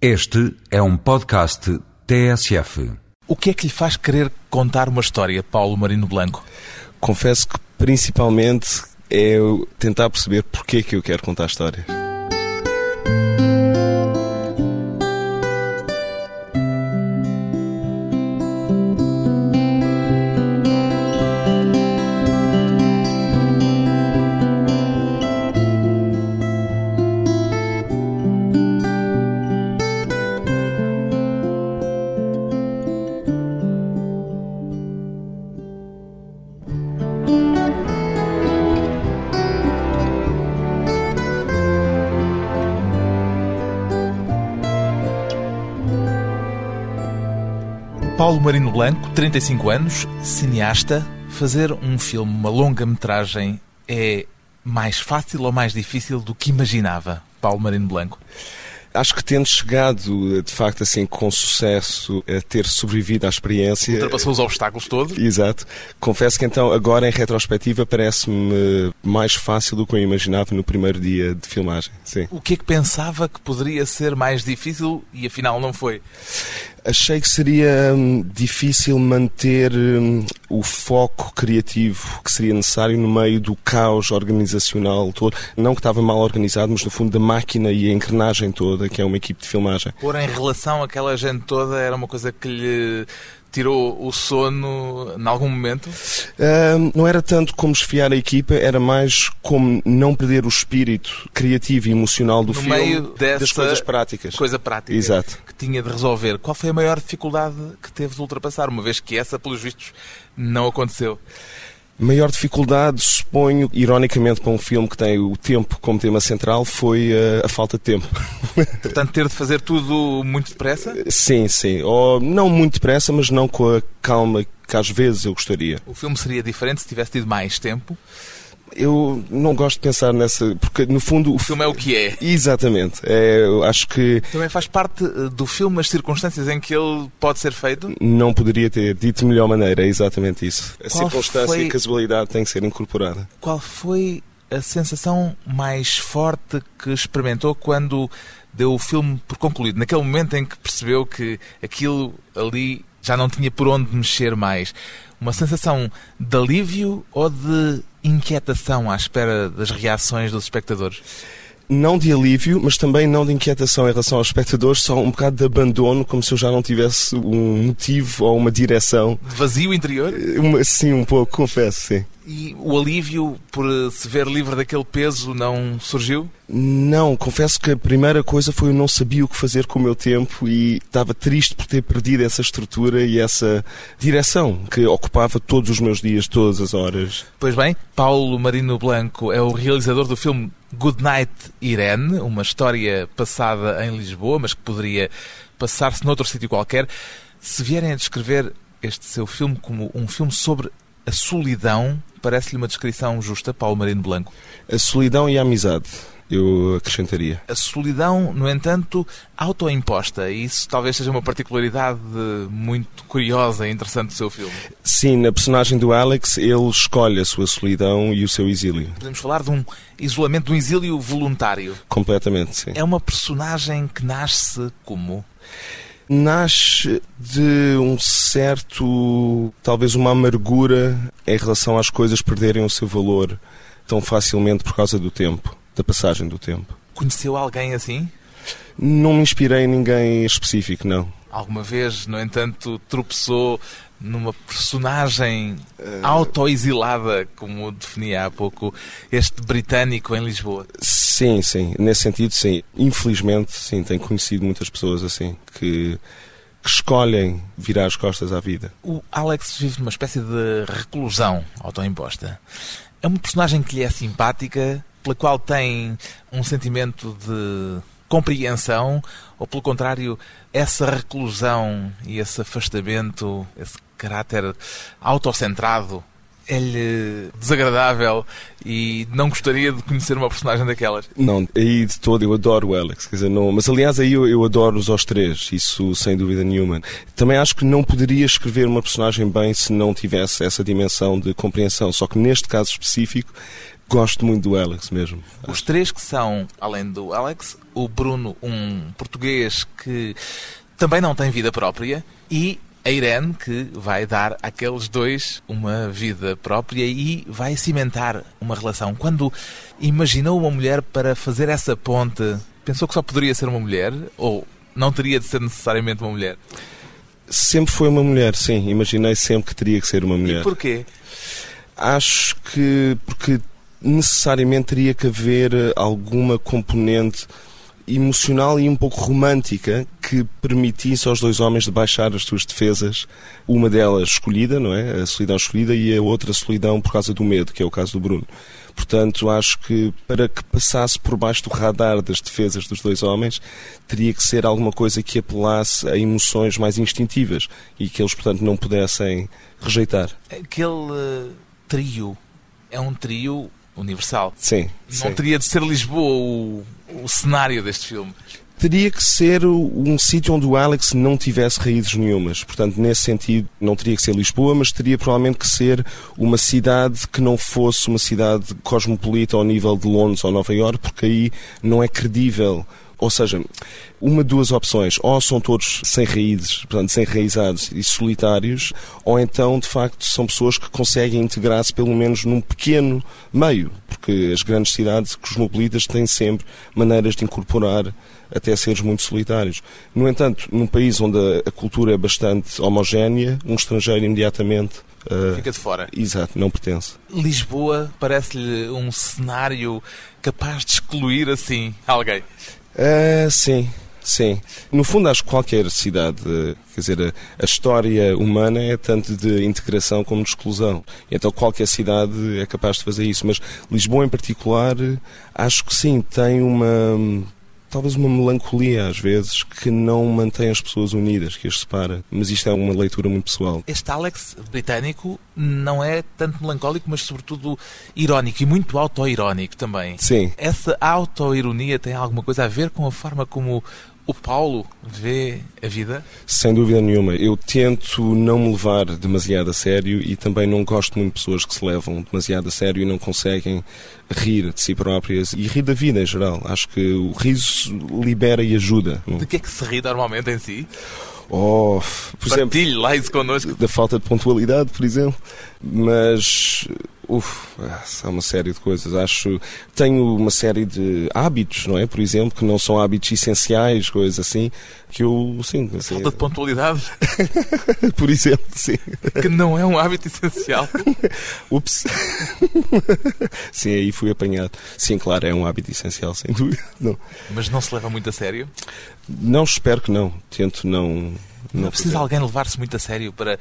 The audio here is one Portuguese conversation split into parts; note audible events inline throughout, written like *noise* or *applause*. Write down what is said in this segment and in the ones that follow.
Este é um podcast TSF. O que é que lhe faz querer contar uma história, Paulo Marino Blanco? Confesso que principalmente é eu tentar perceber porque é que eu quero contar histórias. Blanco, 35 anos, cineasta. Fazer um filme, uma longa-metragem, é mais fácil ou mais difícil do que imaginava, Paulo Marino Blanco? Acho que tendo chegado, de facto, assim, com sucesso, a ter sobrevivido à experiência. Ultrapassou os obstáculos todos? Exato. Confesso que então, agora em retrospectiva, parece-me mais fácil do que eu imaginava no primeiro dia de filmagem. Sim. O que é que pensava que poderia ser mais difícil e afinal não foi? Achei que seria hum, difícil manter hum, o foco criativo que seria necessário no meio do caos organizacional todo. Não que estava mal organizado, mas no fundo da máquina e a engrenagem toda, que é uma equipe de filmagem. Pôr em relação àquela gente toda era uma coisa que lhe tirou o sono em algum momento? Hum, não era tanto como esfiar a equipa, era mais como não perder o espírito criativo e emocional do no filme meio dessa das coisas práticas. Coisa prática Exato. que tinha de resolver. Qual foi a maior dificuldade que teve de ultrapassar, uma vez que essa, pelos vistos, não aconteceu? Maior dificuldade, suponho, ironicamente para um filme que tem o tempo como tema central, foi uh, a falta de tempo. *laughs* Portanto, ter de fazer tudo muito depressa? sim, sim. Ou não muito depressa, mas não com a calma que às vezes eu gostaria. O filme seria diferente se tivesse tido mais tempo? Eu não gosto de pensar nessa, porque no fundo O filme é o que é. Exatamente. É, eu acho que Também faz parte eh, do filme as circunstâncias em que ele pode ser feito? não poderia ter dito de melhor maneira, é exatamente isso. A Qual circunstância foi- e a casualidade têm que ser incorporada. Qual foi a sensação mais forte que experimentou quando deu o filme por concluído? Naquele momento em que percebeu que aquilo ali já não tinha por onde mexer mais. Uma sensação de alívio ou de inquietação à espera das reações dos espectadores? Não de alívio, mas também não de inquietação em relação aos espectadores, só um bocado de abandono, como se eu já não tivesse um motivo ou uma direção. De vazio interior? Uma, sim, um pouco, confesso, sim. E o alívio por se ver livre daquele peso não surgiu? Não, confesso que a primeira coisa foi eu não sabia o que fazer com o meu tempo e estava triste por ter perdido essa estrutura e essa direção que ocupava todos os meus dias, todas as horas. Pois bem, Paulo Marino Blanco é o realizador do filme Good Night Irene, uma história passada em Lisboa, mas que poderia passar-se noutro sítio qualquer. Se vierem a descrever este seu filme como um filme sobre a solidão, parece-lhe uma descrição justa, Paulo Marino Blanco. A solidão e a amizade, eu acrescentaria. A solidão, no entanto, autoimposta, e isso talvez seja uma particularidade muito curiosa e interessante do seu filme. Sim, na personagem do Alex, ele escolhe a sua solidão e o seu exílio. Podemos falar de um isolamento, de um exílio voluntário. Completamente, sim. É uma personagem que nasce como? Nasce de um certo, talvez uma amargura em relação às coisas perderem o seu valor tão facilmente por causa do tempo, da passagem do tempo. Conheceu alguém assim? Não me inspirei em ninguém específico, não. Alguma vez, no entanto, tropeçou numa personagem autoexilada, como definia há pouco este britânico em Lisboa? Sim, sim, nesse sentido, sim. Infelizmente, sim, tenho conhecido muitas pessoas assim que, que escolhem virar as costas à vida. O Alex vive numa espécie de reclusão autoimposta. É uma personagem que lhe é simpática, pela qual tem um sentimento de compreensão, ou pelo contrário, essa reclusão e esse afastamento, esse caráter autocentrado, é-lhe desagradável e não gostaria de conhecer uma personagem daquelas. Não, aí de todo eu adoro o Alex, quer dizer, não, mas aliás aí eu, eu adoro-os aos três, isso sem dúvida nenhuma. Também acho que não poderia escrever uma personagem bem se não tivesse essa dimensão de compreensão, só que neste caso específico Gosto muito do Alex mesmo. Os três que são, além do Alex, o Bruno, um português que também não tem vida própria, e a Irene, que vai dar àqueles dois uma vida própria e vai cimentar uma relação. Quando imaginou uma mulher para fazer essa ponte, pensou que só poderia ser uma mulher? Ou não teria de ser necessariamente uma mulher? Sempre foi uma mulher, sim. Imaginei sempre que teria que ser uma mulher. E porquê? Acho que porque necessariamente teria que haver alguma componente emocional e um pouco romântica que permitisse aos dois homens de baixar as suas defesas, uma delas escolhida, não é? A solidão escolhida e a outra solidão por causa do medo, que é o caso do Bruno. Portanto, acho que para que passasse por baixo do radar das defesas dos dois homens, teria que ser alguma coisa que apelasse a emoções mais instintivas e que eles, portanto, não pudessem rejeitar. Aquele uh, trio é um trio universal. Sim. Não sim. teria de ser Lisboa o, o cenário deste filme. Teria que ser um sítio onde o Alex não tivesse raízes nenhumas. Portanto, nesse sentido, não teria que ser Lisboa, mas teria provavelmente que ser uma cidade que não fosse uma cidade cosmopolita ao nível de Londres ou Nova Iorque, porque aí não é credível ou seja, uma de duas opções. Ou são todos sem raízes, portanto, sem raizados e solitários, ou então, de facto, são pessoas que conseguem integrar-se pelo menos num pequeno meio, porque as grandes cidades cosmopolitas têm sempre maneiras de incorporar até seres muito solitários. No entanto, num país onde a cultura é bastante homogénea, um estrangeiro imediatamente Uh, Fica de fora. Exato, não pertence. Lisboa parece-lhe um cenário capaz de excluir assim alguém. Uh, sim, sim. No fundo, acho que qualquer cidade, quer dizer, a, história humana é tanto de integração como de exclusão. Então, qualquer cidade é capaz de fazer isso. Mas Lisboa, em particular, acho que sim, tem uma talvez uma melancolia às vezes que não mantém as pessoas unidas, que as separa. Mas isto é uma leitura muito pessoal. Este Alex britânico não é tanto melancólico, mas sobretudo irónico e muito autoirónico também. Sim. Essa autoironia tem alguma coisa a ver com a forma como o Paulo vê a vida? Sem dúvida nenhuma. Eu tento não me levar demasiado a sério e também não gosto muito de pessoas que se levam demasiado a sério e não conseguem rir de si próprias e rir da vida em geral. Acho que o riso libera e ajuda. De que é que se ri normalmente em si? Oh, por Partilhe exemplo, lá isso connosco. Da falta de pontualidade, por exemplo. Mas Uf, há uma série de coisas. Acho. Tenho uma série de hábitos, não é? Por exemplo, que não são hábitos essenciais, coisas assim, que eu. Sim. Assim, Falta de pontualidade. *laughs* Por exemplo, sim. Que não é um hábito essencial. *laughs* Ups. *laughs* sim, aí fui apanhado. Sim, claro, é um hábito essencial, sem dúvida. Não. Mas não se leva muito a sério? Não, espero que não. Tento não. Não, não precisa alguém levar-se muito a sério para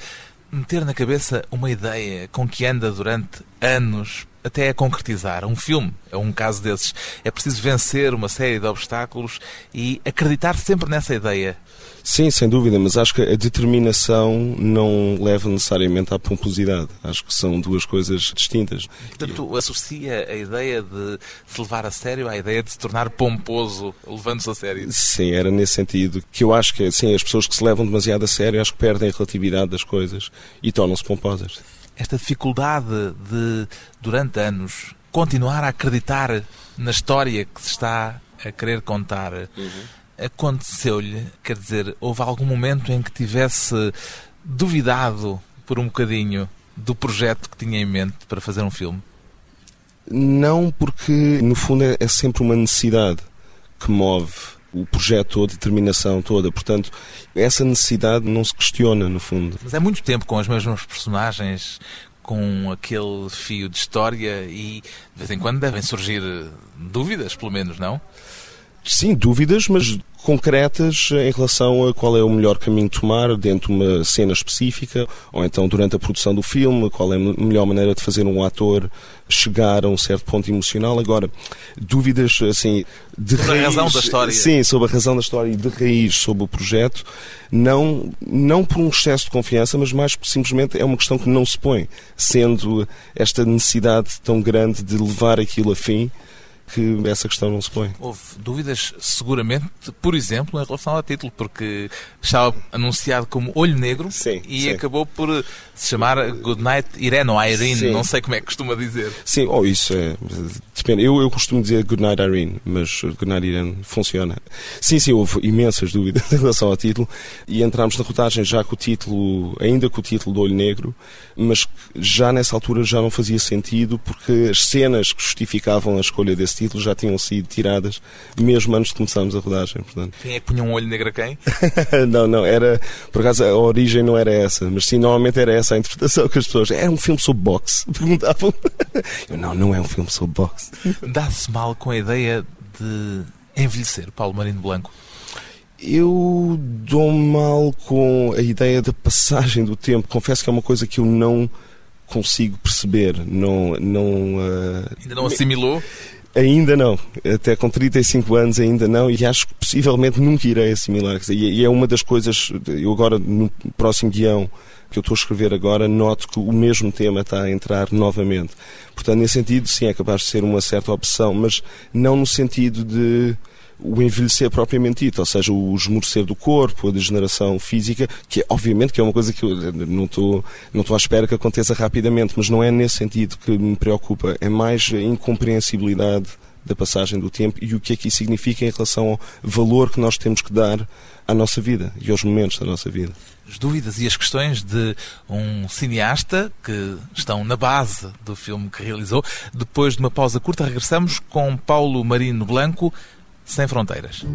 meter na cabeça uma ideia com que anda durante anos até a concretizar. Um filme é um caso desses. É preciso vencer uma série de obstáculos e acreditar sempre nessa ideia. Sim, sem dúvida, mas acho que a determinação não leva necessariamente à pomposidade. Acho que são duas coisas distintas. Portanto, associa a ideia de se levar a sério à ideia de se tornar pomposo levando-se a sério. Sim, era nesse sentido que eu acho que assim, as pessoas que se levam demasiado a sério acho que perdem a relatividade das coisas e tornam-se pomposas. Esta dificuldade de, durante anos, continuar a acreditar na história que se está a querer contar. Uhum aconteceu-lhe, quer dizer, houve algum momento em que tivesse duvidado por um bocadinho do projeto que tinha em mente para fazer um filme? Não, porque no fundo é, é sempre uma necessidade que move o projeto ou a determinação toda. Portanto, essa necessidade não se questiona, no fundo. Mas é muito tempo com as mesmas personagens, com aquele fio de história e de vez em quando devem surgir dúvidas, pelo menos, não? Sim, dúvidas, mas concretas em relação a qual é o melhor caminho de tomar dentro de uma cena específica, ou então durante a produção do filme, qual é a melhor maneira de fazer um ator chegar a um certo ponto emocional. Agora, dúvidas assim de sobre raiz, a razão da história. Sim, sobre a razão da história e de raiz sobre o projeto, não, não por um excesso de confiança, mas mais simplesmente é uma questão que não se põe, sendo esta necessidade tão grande de levar aquilo a fim que essa questão não se põe. Houve dúvidas, seguramente, por exemplo, em relação ao título, porque estava anunciado como Olho Negro Sim, e sim. acabou por se chamar Goodnight Irene ou Irene, Sim. não sei como é que costuma dizer. Sim, oh, isso é. Depende. Eu, eu costumo dizer Goodnight Irene, mas Goodnight Irene funciona. Sim, sim, houve imensas dúvidas *laughs* em relação ao título e entramos na rodagem já com o título, ainda com o título do Olho Negro, mas já nessa altura já não fazia sentido porque as cenas que justificavam a escolha desse título já tinham sido tiradas mesmo antes de começarmos a rodagem. Portanto. Quem é que punha um olho negro a quem? *laughs* não, não, era. Por acaso a origem não era essa, mas sim, normalmente era essa a interpretação que as pessoas. Era um filme sobre boxe, *laughs* perguntavam. Eu, não, não é um filme sobre boxe. Dá-se mal com a ideia de envelhecer, Paulo Marinho Blanco. Eu dou mal com a ideia da passagem do tempo. Confesso que é uma coisa que eu não consigo perceber. Não, não, ah, Ainda não assimilou? Ainda não. Até com 35 anos ainda não. E acho que possivelmente nunca irei assimilar. E é uma das coisas. Eu agora, no próximo guião que eu estou a escrever agora, noto que o mesmo tema está a entrar novamente. Portanto, nesse sentido, sim, é capaz de ser uma certa opção, mas não no sentido de o envelhecer propriamente dito, ou seja, o esmorecer do corpo, a degeneração física, que é, obviamente que é uma coisa que eu não estou, não estou à espera que aconteça rapidamente, mas não é nesse sentido que me preocupa, é mais a incompreensibilidade da passagem do tempo e o que é que isso significa em relação ao valor que nós temos que dar à nossa vida e aos momentos da nossa vida. As dúvidas e as questões de um cineasta que estão na base do filme que realizou. Depois de uma pausa curta, regressamos com Paulo Marino Blanco, Sem Fronteiras.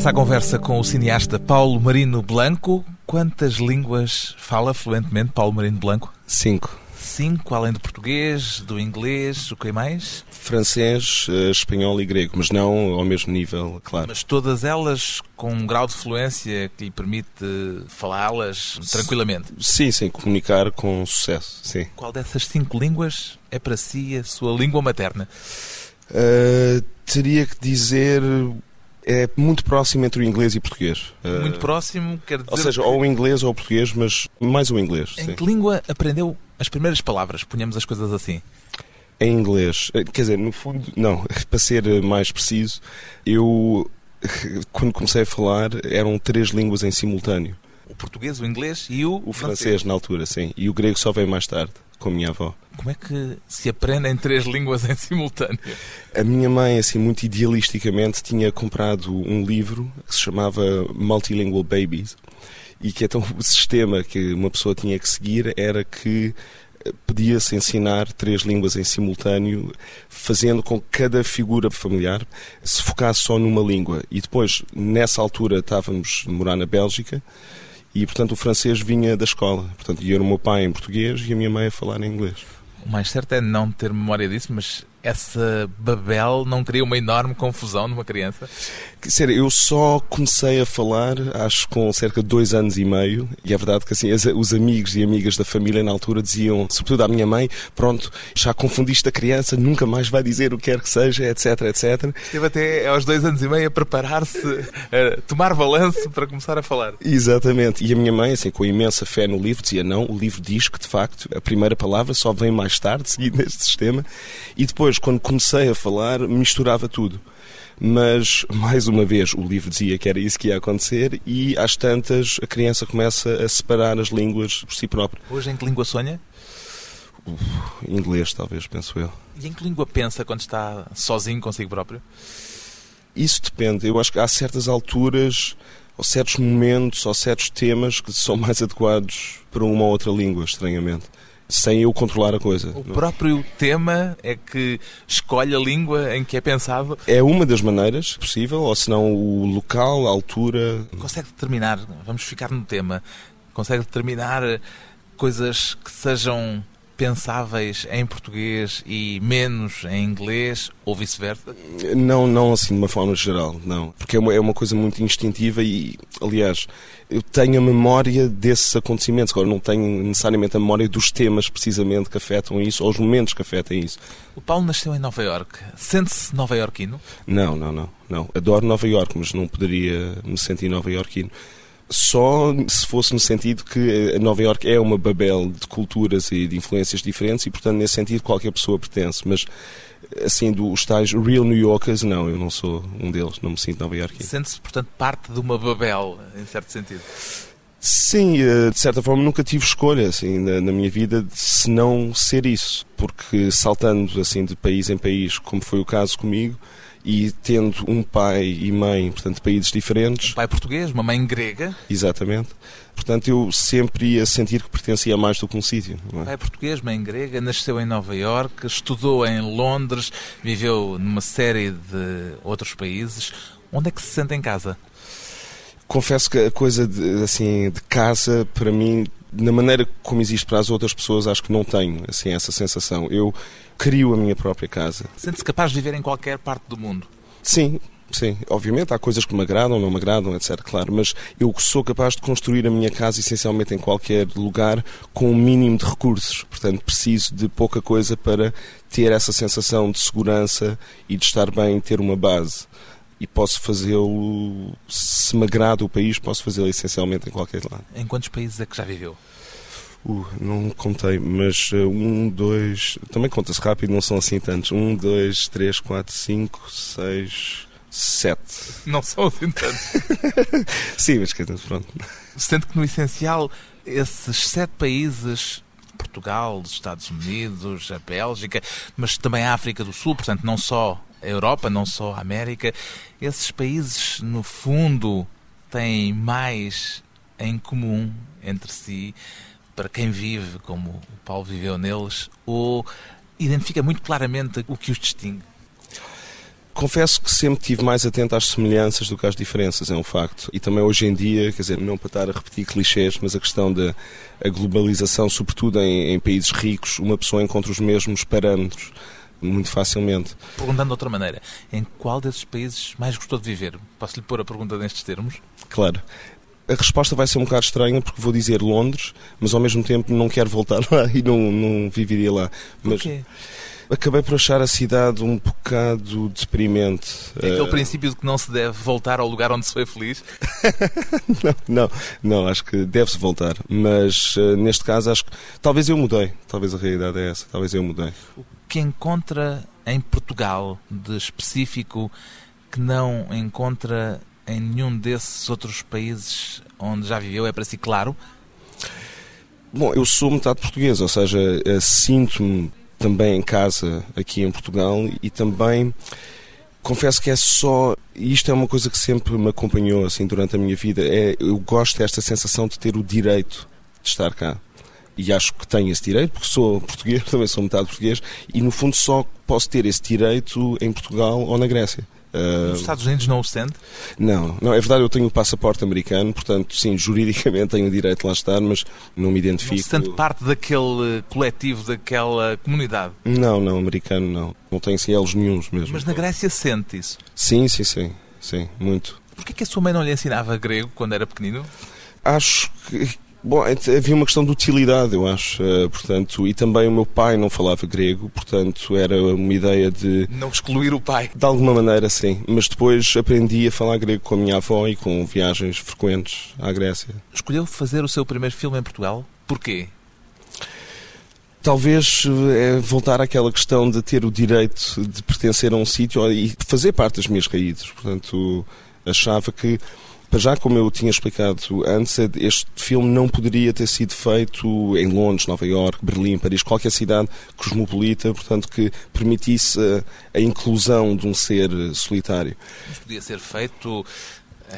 Regresso à conversa com o cineasta Paulo Marino Blanco. Quantas línguas fala fluentemente Paulo Marino Blanco? Cinco. Cinco, além do português, do inglês, o que mais? Francês, eh, espanhol e grego, mas não ao mesmo nível, claro. Mas todas elas com um grau de fluência que lhe permite falá-las tranquilamente. Sim, sim, comunicar com sucesso, sim. Qual dessas cinco línguas é para si a sua língua materna? Uh, teria que dizer. É muito próximo entre o inglês e o português. Uh, Muito próximo, quer dizer. Ou seja, que- ou o inglês ou o português, mas mais o inglês. Em Sim. que língua aprendeu as primeiras palavras? Ponhamos as coisas assim. Em inglês. Eh, Quer dizer, no fundo, não, *laughs* para ser eh, mais preciso, eu, *laughs* quando comecei a falar, eram três línguas em simultâneo. O português, o inglês e o, O francês, na altura, sim. E o grego só veio mais tarde, com a minha avó. Como é que se aprendem três línguas em simultâneo? A minha mãe, assim, muito idealisticamente, tinha comprado um livro que se chamava Multilingual Babies e que então o sistema que uma pessoa tinha que seguir era que eh, podia-se ensinar três línguas em simultâneo, fazendo com que cada figura familiar se focasse só numa língua. E depois, nessa altura, estávamos a morar na Bélgica e, portanto, o francês vinha da escola. Portanto, ia o meu pai em português e a minha mãe a falar em inglês. O mais certo é não ter memória disso, mas essa Babel não cria uma enorme confusão numa criança? Dizer, eu só comecei a falar, acho, com cerca de dois anos e meio, e é verdade que assim, as- os amigos e amigas da família na altura diziam, sobretudo à minha mãe, pronto, já confundiste a criança, nunca mais vai dizer o que quer que seja, etc, etc. Esteve até aos dois anos e meio a preparar-se, a tomar balanço para começar a falar. Exatamente. E a minha mãe, assim, com imensa fé no livro, dizia, não, o livro diz que, de facto, a primeira palavra só vem mais tarde, seguido neste sistema, e depois, quando comecei a falar, misturava tudo. Mas, mais uma vez, o livro dizia que era isso que ia acontecer e, às tantas, a criança começa a separar as línguas por si própria. Hoje em que língua sonha? Inglês, talvez, penso eu. E em que língua pensa quando está sozinho consigo próprio? Isso depende. Eu acho que há certas alturas, ou certos momentos, ou certos temas que são mais adequados para uma ou outra língua, estranhamente. Sem eu controlar a coisa. O próprio tema é que escolhe a língua em que é pensado. É uma das maneiras possível, ou se não o local, a altura. Consegue determinar, vamos ficar no tema, consegue determinar coisas que sejam pensáveis em português e menos em inglês ou vice-versa? Não, não assim de uma forma geral, não. Porque é uma, é uma coisa muito instintiva e, aliás, eu tenho a memória desses acontecimentos. Agora, não tenho necessariamente a memória dos temas precisamente que afetam isso ou os momentos que afetam isso. O Paulo nasceu em Nova Iorque. Sente-se nova-iorquino? Não, não, não, não. Adoro Nova Iorque, mas não poderia me sentir nova-iorquino só se fosse no sentido que Nova York é uma babel de culturas e de influências diferentes e, portanto, nesse sentido, qualquer pessoa pertence. Mas, assim, dos tais real New Yorkers, não, eu não sou um deles, não me sinto Nova York. Sente-se, portanto, parte de uma babel, em certo sentido. Sim, eh, de certa forma nunca tive escolha assim na, na, minha vida se não ser isso, porque saltando assim de país em país, como foi o caso comigo, e tendo um pai e mãe, portanto, de países diferentes. Um pai português, uma mãe grega. Exatamente. Portanto, eu sempre ia sentir que pertencia a mais do que um sítio. É? Pai português, mãe grega, nasceu em Nova Iorque, estudou em Londres, viveu numa série de outros países. Onde é que se sente em casa? Confesso que a coisa de, assim, de casa, para mim, na maneira como existe para as outras pessoas, acho que não tenho assim, essa sensação. Eu crio a minha própria casa. Sente-se capaz de viver em qualquer parte do mundo? Sim, Sim, obviamente há coisas que me agradam, não me agradam, etc. Claro, mas eu sou capaz de construir a minha casa essencialmente em qualquer lugar com o um mínimo de recursos. Portanto, preciso de pouca coisa para ter essa sensação de segurança e de estar bem, ter uma base. E posso fazê-lo, se me agrada o país, posso fazê-lo essencialmente em qualquer lado. Em quantos países é que já viveu? Uh, não contei, mas uh, um, dois. Também conta-se rápido, não são assim tantos. Um, dois, três, quatro, cinco, seis, sete. Não são assim tantos. *laughs* Sim, mas que pronto. Sendo que no essencial, esses sete países Portugal, os Estados Unidos, a Bélgica, mas também a África do Sul, portanto, não só Europa, não só a América. Esses países, no fundo, têm mais em comum entre si para quem vive como o Paulo viveu neles, ou identifica muito claramente o que os distingue? Confesso que sempre estive mais atento às semelhanças do que às diferenças, é um facto. E também hoje em dia, quer dizer, não para estar a repetir clichês, mas a questão da globalização, sobretudo em, em países ricos, uma pessoa encontra os mesmos parâmetros muito facilmente. Perguntando de outra maneira, em qual desses países mais gostou de viver? Posso-lhe pôr a pergunta nestes termos? Claro. A resposta vai ser um bocado estranha porque vou dizer Londres, mas ao mesmo tempo não quero voltar *laughs* lá e não, não viveria lá. Mas Porquê? acabei por achar a cidade um bocado deprimente. É aquele uh... princípio de que não se deve voltar ao lugar onde se foi feliz? *laughs* não, não, não, acho que deve-se voltar. Mas uh, neste caso acho que talvez eu mudei. Talvez a realidade é essa. Talvez eu mudei. Que encontra em Portugal de específico que não encontra em nenhum desses outros países onde já viveu? É para si claro? Bom, eu sou metade português, ou seja, eh, sinto-me também em casa aqui em Portugal e também confesso que é só isto é uma coisa que sempre me acompanhou assim durante a minha vida é eu gosto desta sensação de ter o direito de estar cá e acho que tenho esse direito porque sou *laughs* português também sou metade português e no fundo só posso ter esse direito em Portugal ou na Grécia Uh, Os Estados Unidos não o sente? Não, não, é verdade, eu tenho o passaporte americano, portanto, sim, *laughs* juridicamente tenho o direito de lá estar, mas não me identifico. Não se sente parte daquele coletivo, daquela comunidade? Não, não, americano não. Não tenho cielos nenhums mesmo. Mas na Grécia sente isso? Sim, sim, sim, sim, muito. Porquê que a sua mãe não lhe ensinava grego quando era pequenino? Acho que Bom, havia uma questão de utilidade, eu acho, uh, portanto, e também o meu pai não falava grego, portanto, era uma ideia de... Não excluir o pai. De alguma maneira, sim, mas depois aprendi a falar grego com a minha avó e com viagens frequentes à Grécia. Escolheu fazer o seu primeiro filme em Portugal? Porquê? Talvez é voltar àquela questão de ter o direito de pertencer a um sítio e fazer parte das minhas raízes, portanto, achava que já, como eu tinha explicado antes, este filme não poderia ter sido feito em Londres, Nova York, Berlim, Paris, qualquer cidade cosmopolita, portanto, que permitisse a, a inclusão de um ser solitário. Mas podia ser feito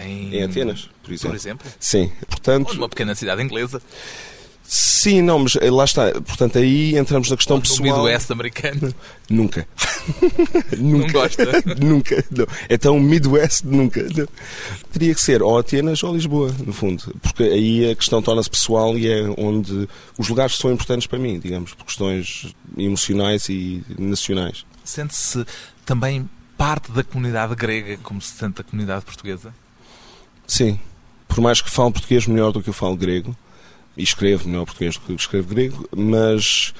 em... Em Atenas, por exemplo. Por exemplo? Sim, portanto... Ou numa pequena cidade inglesa. Sim, não, mas eh, lá está. Portanto, aí entramos na questão No pessoal. Midwest americano. *laughs* *laughs* Nunca. Não gosta? *laughs* nunca. Não. Então, Midwest, nunca. Não. Teria que ser ou Atenas ou Lisboa, no fundo. Porque aí a questão torna-se pessoal e é onde os lugares são importantes para mim, digamos, por questões emocionais e nacionais. Sente-se também parte da comunidade grega, como se sente a comunidade portuguesa? Sim. Por mais que falo português melhor do que eu falo grego, e escrevo melhor português do que escrevo grego, mas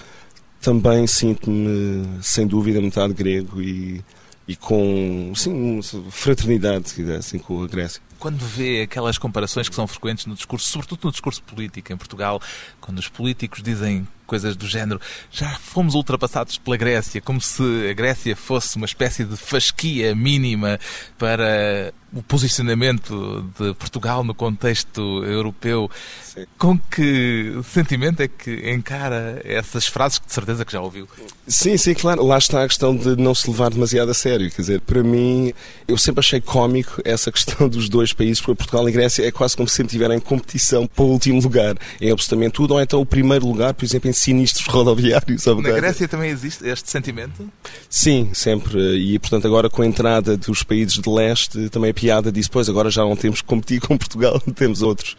também sinto-me, sem dúvida, metade grego e, e com, sim, fraternidade, se quiser, assim, com a Grécia. Quando vê aquelas comparações que são frequentes no discurso, sobretudo no discurso político em Portugal, quando os políticos dizem coisas do género já fomos ultrapassados pela Grécia, como se a Grécia fosse uma espécie de fasquia mínima para o posicionamento de Portugal no contexto europeu. Sim. Com que sentimento é que encara essas frases que de certeza que já ouviu? Sim, sim, claro. Lá está a questão de não se levar demasiado a sério. Quer dizer, para mim, eu sempre achei cómico essa questão dos dois países, porque Portugal e Grécia é quase como se estiverem em competição para o último lugar em absolutamente tudo, ou então o primeiro lugar, por exemplo, em sinistros rodoviários. Na Grécia também existe este sentimento? Sim, sempre. E, portanto, agora com a entrada dos países de leste, também a piada disso, pois agora já não temos que competir com Portugal, *laughs* temos outros.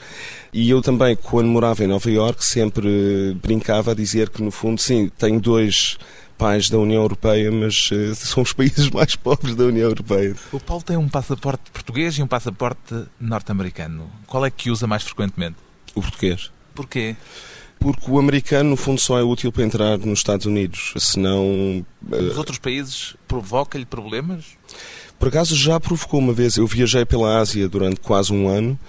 E eu também, quando morava em Nova Iorque, sempre brincava a dizer que, no fundo, sim, tenho dois pais da União Europeia, mas eh, são os países *laughs* mais pobres da União Europeia. O Paulo tem um passaporte português e um passaporte norte-americano. Qual é que usa mais frequentemente? O português. Porquê? Porque o americano, no fundo, só é útil para entrar nos Estados Unidos. Senão. eh, Nos outros países provoca-lhe problemas? Por acaso já provocou uma vez. Eu viajei pela Ásia durante quase um ano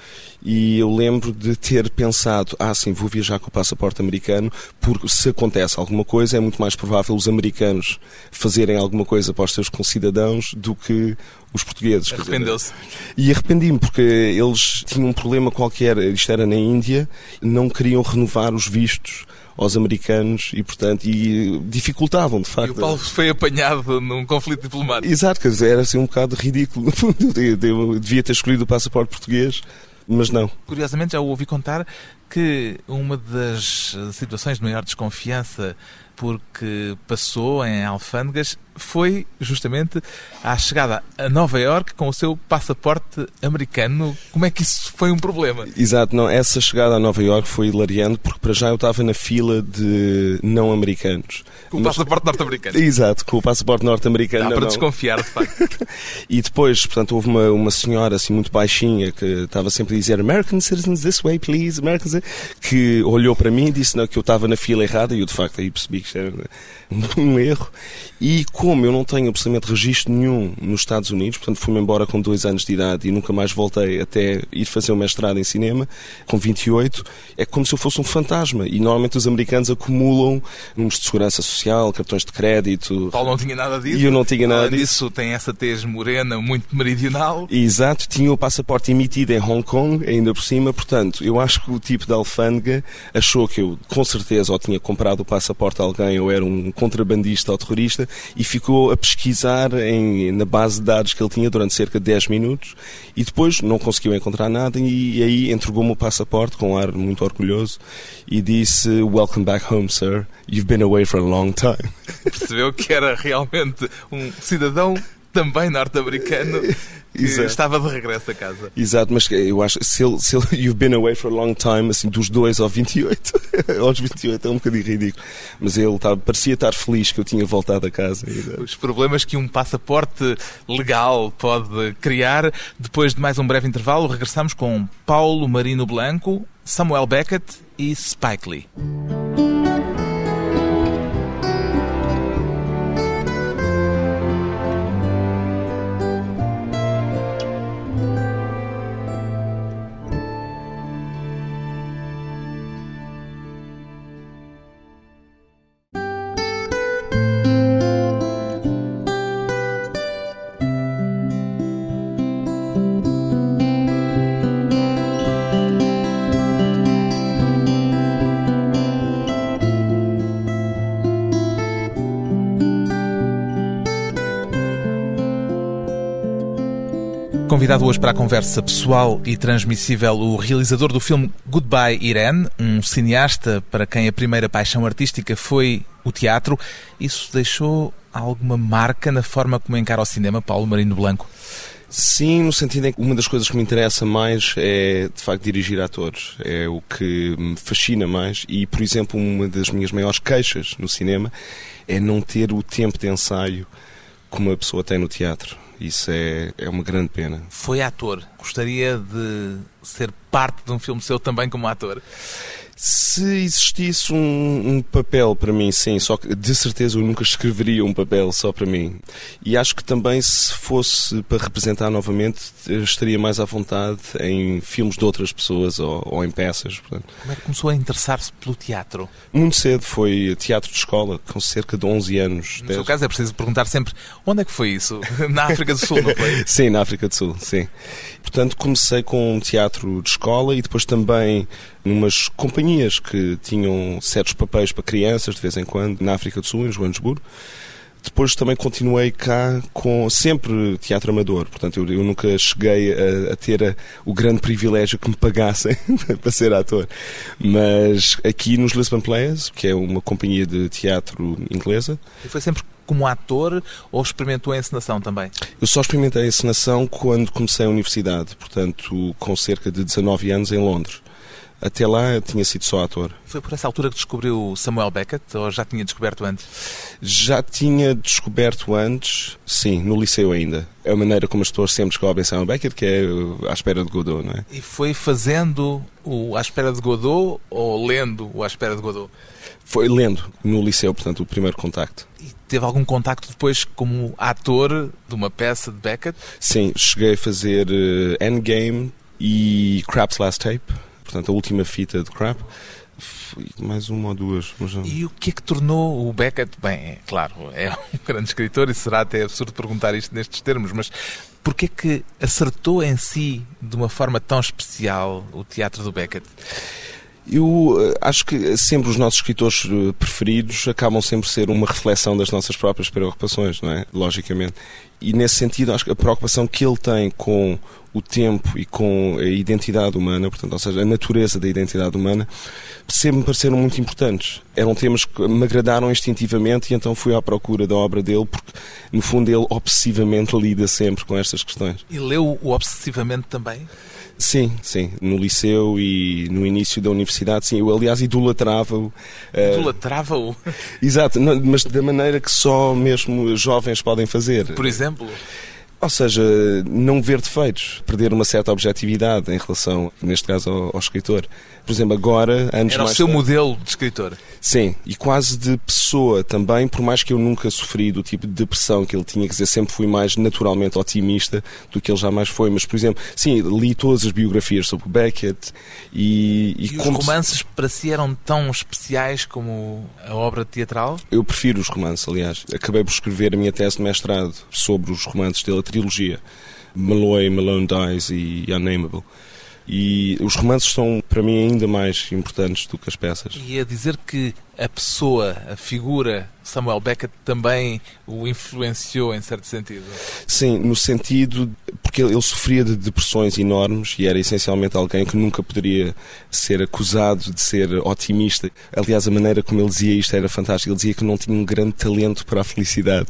e eu lembro de ter pensado: ah, sim, vou viajar com o passaporte americano, porque se acontece alguma coisa, é muito mais provável os americanos fazerem alguma coisa para os seus concidadãos do que os portugueses. Arrependeu-se. E arrependi-me porque eles tinham um problema qualquer, isto era na Índia, não queriam renovar os vistos aos americanos e, portanto, e dificultavam, de E facto. o Paulo foi apanhado num conflito diplomático. Exato, quer dizer, era assim um bocado ridículo. *laughs* Eu, devia ter escolhido o passaporte português, mas não. Curiosamente, já o ouvi contar que uma das situações de maior desconfiança porque passou em alfândegas foi justamente à chegada a Nova Iorque com o seu passaporte americano. Como é que isso foi um problema? Exato, não, essa chegada a Nova Iorque foi hilariante porque para já eu estava na fila de não americanos. Com o Mas- passaporte norte-americano. Exato, com o passaporte norte-americano. Dá para mão. desconfiar, de facto. *laughs* E depois, portanto, houve uma, uma senhora assim muito baixinha que estava sempre a dizer American citizens this way, please, American citizens", que olhou para mim e disse não, que eu estava na fila errada e eu de facto aí percebi que isto era um erro. E como eu não tenho absolutamente registro nenhum nos Estados Unidos, portanto fui-me embora com dois anos de idade e nunca mais voltei até ir fazer o mestrado em cinema, com 28, é como se eu fosse um fantasma. E normalmente os americanos acumulam números de segurança social, cartões de crédito. Paulo não tinha nada disso. E eu não tinha nada disso. disso, tem essa tez morena muito meridional. Exato, tinha o passaporte emitido em Hong Kong, ainda por cima, portanto, eu acho que o tipo da alfândega achou que eu, com certeza, ou tinha comprado o passaporte a alguém ou era um contrabandista ou terrorista e ficou a pesquisar em, na base de dados que ele tinha durante cerca de 10 minutos e depois não conseguiu encontrar nada e, aí entregou-me o passaporte com um ar muito orgulhoso e disse Welcome back home, sir. You've been away for a long time. Percebeu que era realmente um cidadão também norte-americano *laughs* que Exato. estava de regresso a casa. Exato, mas eu acho se ele, se ele *laughs* You've been away for a long time, assim, dos 2 *laughs* aos 28, aos 28 é um bocadinho ridículo. Mas ele estava, parecia estar feliz que eu tinha voltado a casa. Exato. Os problemas que um passaporte legal pode criar. Depois de mais um breve intervalo, regressamos com Paulo Marino Blanco, Samuel Beckett e Spike Lee. Convidado hoje para a conversa pessoal e transmissível o realizador do filme Goodbye Irene, um cineasta para quem a primeira paixão artística foi o teatro. Isso deixou alguma marca na forma como encara o cinema, Paulo Marino Blanco? Sim, no sentido em que uma das coisas que me interessa mais é, de facto, dirigir atores. É o que me fascina mais e, por exemplo, uma das minhas maiores queixas no cinema é não ter o tempo de ensaio como a pessoa tem no teatro. Isso é, é uma grande pena. Foi ator. Gostaria de ser parte de um filme seu também como ator? Se existisse um, um, papel para mim, sim, só que de certeza eu nunca escreveria um papel só para mim. E acho que também, se fosse para representar novamente, estaria mais à vontade em filmes de outras pessoas ou, ou em peças. Portanto. Como é que começou a interessar-se pelo teatro? Muito cedo, foi teatro de escola, com cerca de 11 anos. No 10. seu caso é preciso perguntar sempre onde é que foi isso? *laughs* Na África do Sul, não foi? sim, na África do Sul, sim. Portanto, comecei com teatro de escola e depois também numas companhias que tinham certos papéis para crianças de vez em quando na África do Sul, em Joanesburgo. Depois também continuei cá com sempre teatro amador, portanto eu, eu nunca cheguei a, a ter a, o grande privilégio que me pagassem *laughs* para ser ator. Mas aqui nos Lisbon Players, que é uma companhia de teatro inglesa. E foi sempre como ator ou experimentou a encenação também? Eu só experimentei a encenação quando comecei a universidade, portanto com cerca de 19 anos em Londres. Até lá tinha sido só ator. Foi por essa altura que descobriu Samuel Beckett ou já tinha descoberto antes? Já tinha descoberto antes, sim, no liceu ainda. É a maneira como as pessoas sempre descobrem Samuel Beckett, que é à espera de Godot, não é? E foi fazendo o À Espera de Godot ou lendo o À Espera de Godot? Foi lendo no liceu, portanto, o primeiro contacto. E teve algum contacto depois como ator de uma peça de Beckett? Sim, cheguei a fazer uh, Endgame e Crap's Last Tape portanto, a última fita de Crap. Mais uma ou duas. E o que é que tornou o Beckett? Bem, é, claro, é um *laughs* grande escritor e será até absurdo perguntar isto nestes termos, mas porquê é que acertou em si, de uma forma tão especial, o teatro do Beckett? Eu eh, acho que sempre os nossos escritores eh, preferidos acabam sempre ser uma reflexão das nossas próprias preocupações, não é? Logicamente. E nesse sentido, acho que a preocupação que ele tem com o tempo e com a identidade humana, portanto, ou seja, a natureza da identidade humana, sempre me pareceram muito importantes. Eram temas que me agradaram instintivamente e então fui à procura da obra dele, porque no fundo ele obsessivamente lida sempre com estas questões. E leu o obsessivamente também? Sim, sim. No liceu e no início da universidade, sim. Eu, aliás, idolatrava-o. Uh... Idolatrava-o? *laughs* Exato, mas da maneira que só mesmo jovens podem fazer. Por exemplo? Ou seja, não ver defeitos, perder uma certa objetividade em relação, neste caso, ao, ao escritor. Por exemplo, agora, anos Era mais o seu tarde, modelo de escritor. Sim, e quase de pessoa também, por mais que eu nunca sofri do tipo de depressão que ele tinha, quer dizer, sempre fui mais naturalmente otimista do que ele jamais foi. Mas, por exemplo, sim, li todas as biografias sobre Beckett e. E, e os romances se... para si eram tão especiais como a obra teatral? Eu prefiro os romances, aliás. Acabei por escrever a minha tese de mestrado sobre os romances dele, a trilogia. Malloy, Malone Dies e Unnameable. E os romances são, para mim, ainda mais importantes do que as peças. E a dizer que a pessoa, a figura Samuel Beckett também o influenciou em certo sentido? Sim, no sentido porque ele, ele, sofria de depressões enormes e era essencialmente alguém que nunca poderia ser acusado de ser otimista. Aliás, a maneira como ele dizia isto era fantástica. Ele dizia que não tinha um grande talento para a felicidade.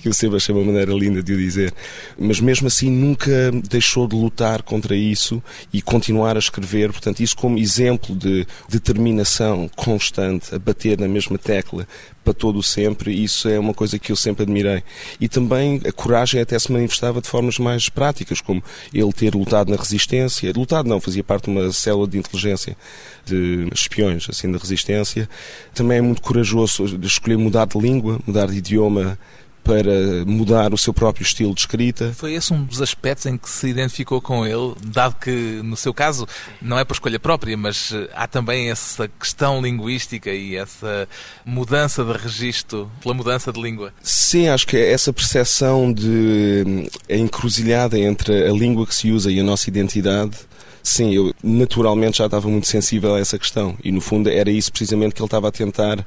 Que eu sempre achei uma maneira linda de o dizer. Mas mesmo assim nunca deixou de lutar contra isso e continuar a escrever. Portanto, isso como exemplo de determinação constante, a bater na mesma tecla para todo o sempre, isso é uma coisa que eu sempre admirei. E também a coragem até se manifestava de formas mais práticas, como ele ter lutado na resistência. Lutado não, fazia parte de uma célula de inteligência de espiões, assim, da resistência. Também é muito corajoso escolher mudar de língua, mudar de idioma para mudar o seu próprio estilo de escrita. Foi esse um dos aspectos em que se identificou com ele, dado que, no seu caso, não é por escolha própria, mas eh, há também essa questão linguística e essa mudança de registro pela mudança de língua. Sim, acho que essa percepção de a encruzilhada entre a língua que se usa e a nossa identidade Sim, eu naturalmente já estava muito sensível a essa questão e no fundo era isso precisamente que ele estava a tentar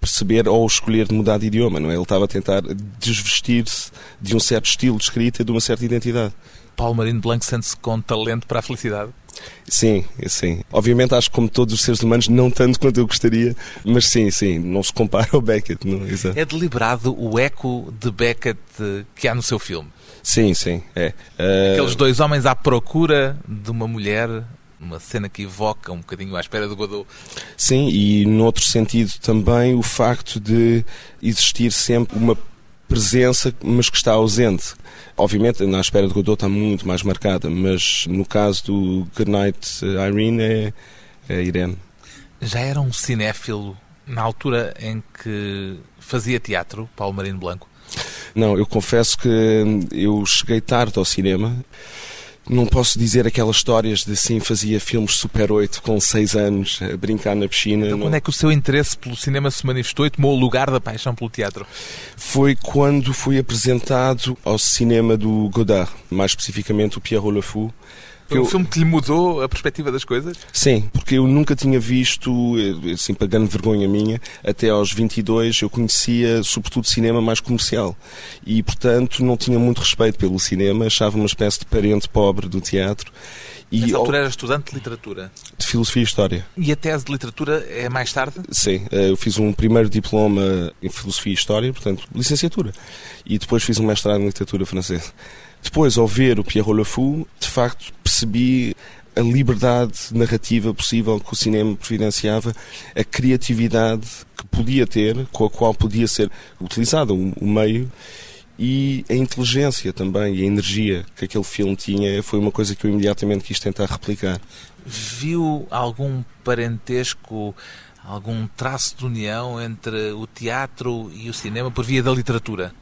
perceber ou escolher de mudar de idioma, não é? Ele estava a tentar desvestir-se de um certo estilo de escrita e de uma certa identidade. Paulo Marino Blanco sente-se com talento para a felicidade? Sim, sim. Obviamente acho que como todos os seres humanos, não tanto quanto eu gostaria, mas sim, sim, não se compara ao Beckett. Não, exato. É deliberado o eco de Beckett que há no seu filme? Sim, sim, é. Uh... Aqueles dois homens à procura de uma mulher uma cena que evoca um bocadinho à espera do Godot. Sim, e noutro sentido também o facto de existir sempre uma presença, mas que está ausente. Obviamente, na espera de Godot está muito mais marcada, mas no caso do Goodnight Irene é, é Irene. Já era um cinéfilo na altura em que fazia teatro, Paulo Marino Blanco? Não, eu confesso que eu cheguei tarde ao cinema. Não posso dizer aquelas histórias de assim, fazia filmes Super 8 com 6 anos, a brincar na piscina. Então, não... quando é que o seu interesse pelo cinema se manifestou e tomou o lugar da paixão pelo teatro? Foi quando fui apresentado ao cinema do Godard, mais especificamente o Pierrot Le Fou, foi um eu... filme que lhe mudou a perspectiva das coisas? Sim, porque eu nunca tinha visto, eh, assim, para grande vergonha minha, até aos 22 eu conhecia sobretudo cinema mais comercial e, portanto, não tinha muito respeito pelo cinema, achava uma espécie de parente pobre do teatro. E Nessa altura era estudante de literatura? De filosofia e história. E a tese de literatura é mais tarde? Sim, eh, eu fiz um primeiro diploma em filosofia e história, portanto, licenciatura. E depois fiz um mestrado em literatura francesa. Depois, ao ver o Pierre Le Fou, de facto percebi a liberdade narrativa possível que o cinema providenciava, a criatividade que podia ter, com a qual podia ser utilizado o meio e a inteligência também e a energia que aquele filme tinha foi uma coisa que eu imediatamente quis tentar replicar. Viu algum parentesco, algum traço de união entre o teatro e o cinema por via da literatura?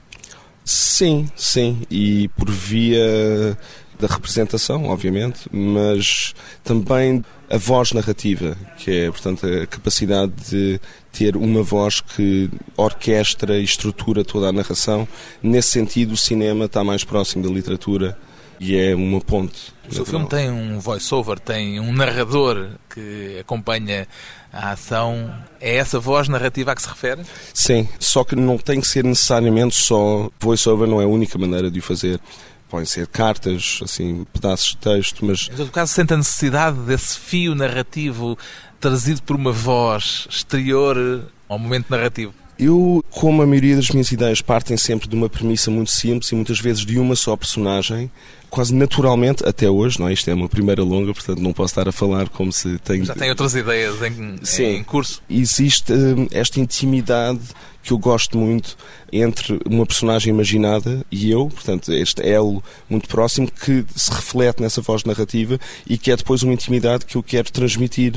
Sim, sim, e por via da representação, obviamente, mas também a voz narrativa, que é, portanto, a capacidade de ter uma voz que orquestra e estrutura toda a narração. Nesse sentido, o cinema está mais próximo da literatura e é uma ponte. O seu filme tem um voice-over, tem um narrador que acompanha a ação. É essa voz narrativa a que se refere? Sim, só que não tem que ser necessariamente só voice-over, não é a única maneira de o fazer. Podem ser cartas, assim, pedaços de texto, mas... Em todo caso, sente a necessidade desse fio narrativo trazido por uma voz exterior ao momento narrativo? Eu, como a maioria das minhas ideias partem sempre de uma premissa muito simples e muitas vezes de uma só personagem, quase naturalmente, até hoje, não é? Isto é uma primeira longa, portanto não posso estar a falar como se tem... Já tem outras ideias em, Sim. em curso? Existe hum, esta intimidade que eu gosto muito entre uma personagem imaginada e eu, portanto, este elo muito próximo que se reflete nessa voz narrativa e que é depois uma intimidade que eu quero transmitir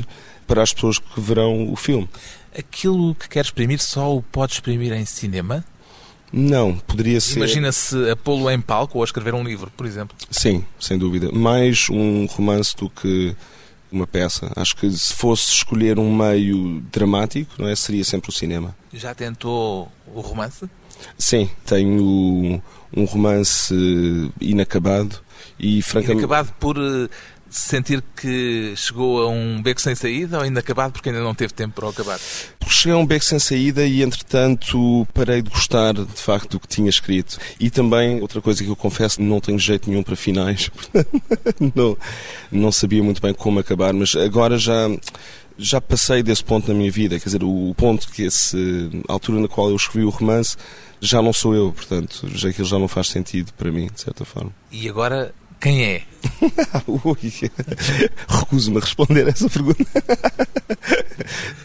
para as pessoas que verão o filme. Aquilo que quer exprimir só o pode exprimir em cinema? Não, poderia ser. Imagina-se a pô-lo em palco ou a escrever um livro, por exemplo. Sim, sem dúvida. Mais um romance do que uma peça. Acho que se fosse escolher um meio dramático, não é, seria sempre o cinema. Já tentou o romance? Sim, tenho um romance inacabado e francamente inacabado por eh, sentir que chegou a um beco sem saída ou inacabado porque ainda não teve tempo para o acabar? Cheguei a um beco sem saída e, entretanto, parei de gostar, de facto, do que tinha escrito. E também, outra coisa que eu confesso, não tenho jeito nenhum para finais. *laughs* não, não sabia muito bem como acabar, mas agora já já passei desse ponto na minha vida, quer dizer, o ponto que esse, a altura na qual eu escrevi o romance, já não sou eu, portanto, já que ele já não faz sentido para mim, de certa forma. E agora quem é? *laughs* Recuso-me a responder essa pergunta.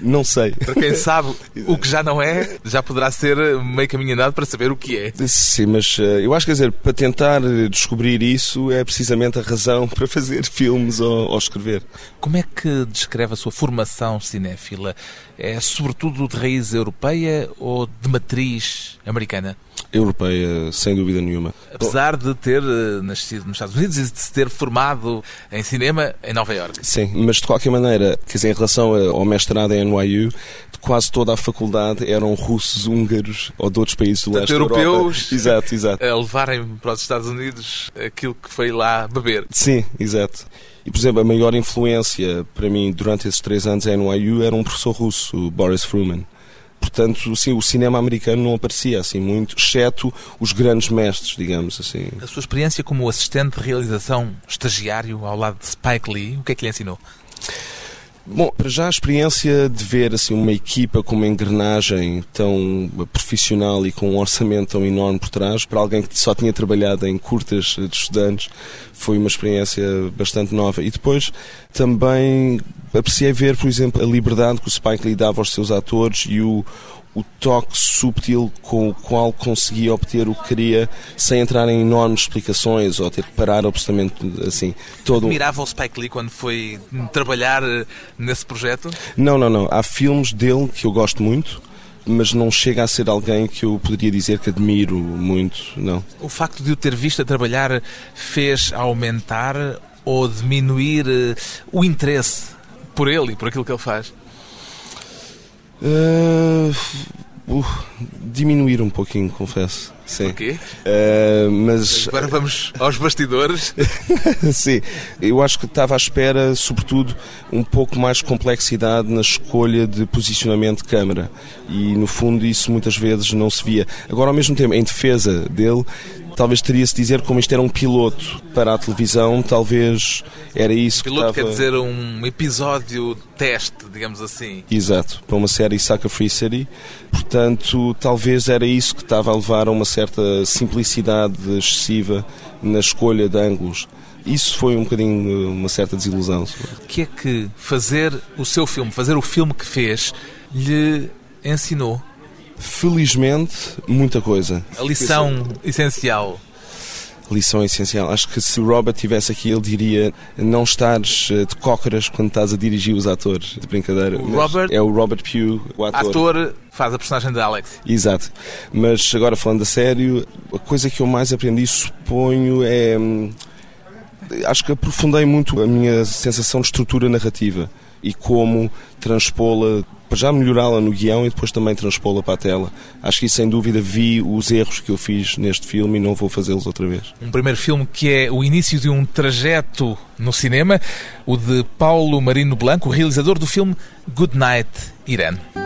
não sei. Para quem sabe o que já não é, já poderá ser meio caminho andado para saber o que é. Sim, mas eh, eu acho que dizer, para tentar descobrir isso é precisamente a razão *laughs* para fazer filmes ou, ou escrever. Como é que descreve a sua formação cinéfila? É sobretudo de raiz europeia ou de matriz americana? Europeia, sem dúvida nenhuma. Apesar de ter eh, nascido nos Estados Unidos e de se ter formado em cinema em Nova York. Sim, mas de qualquer maneira, quer dizer, em relação ao mestrado em NYU, quase toda a faculdade eram russos, húngaros ou de outros países do leste europeus *laughs* exato, exato. a levarem para os Estados Unidos aquilo que foi lá beber. Sim, exato. E, por exemplo, a maior influência para mim durante esses três anos em NYU era um professor russo, Boris Fruman portanto, sim, o cinema americano não aparecia assim muito, exceto os grandes mestres, digamos assim. A sua experiência como assistente de realização estagiário ao lado de Spike Lee, o que é que lhe ensinou? Bom, para já a experiência de ver assim uma equipa com uma engrenagem tão profissional e com um orçamento tão enorme por trás, para alguém que só tinha trabalhado em curtas de estudantes, foi uma experiência bastante nova. E depois também apreciei ver, por exemplo, a liberdade que o Spike Lee dava aos seus atores e o, o toque subtil com o qual conseguia obter o que queria sem entrar em enormes explicações ou ter que parar absolutamente assim todo Admirava o Spike Lee quando foi trabalhar eh, nesse projeto? Não, não, não. Há filmes dele que eu gosto muito, mas não chega a ser alguém que eu poderia dizer que admiro muito, não. O facto de o ter visto a trabalhar fez aumentar ou diminuir eh, o interesse por ele e por aquilo que ele faz? Uh, uh, diminuir um pouquinho, confesso. Sim. Porquê? Uh, mas Agora vamos aos bastidores. *laughs* sim, eu acho que estava à espera, sobretudo, um pouco mais complexidade na escolha de posicionamento de câmara. E no fundo isso muitas vezes não se via. Agora, ao mesmo tempo, em defesa dele, talvez teria-se dizer como isto era um piloto para a televisão, talvez era isso Piloto que estava... quer dizer um episódio teste, digamos assim. Exato, para uma série Saka Free City. Portanto, talvez era isso que estava a levar a uma certa simplicidade excessiva na escolha de ângulos. Isso foi um bocadinho uma certa desilusão. O que é que fazer o seu filme, fazer o filme que fez, lhe ensinou? Felizmente, muita coisa. A lição essencial. Lição essencial. Acho que se o Robert estivesse aqui, ele diria não estares eh, de cócoras quando estás a dirigir os atores. De brincadeira. O Robert- É o Robert Pugh, o ator. Ator faz a personagem de Alex. Exato. Mas agora falando a sério, a coisa que eu mais aprendi, suponho, é. hum, Acho que aprofundei muito a minha sensação de estrutura narrativa e como transpô-la, já melhorá-la no guião e depois também transpô-la para a tela. Acho que sem dúvida, vi os erros que eu fiz neste filme e não vou fazê-los outra vez. Um primeiro filme que é o início de um trajeto no cinema, o de Paulo Marino Blanco, realizador do filme Good Night, Irene.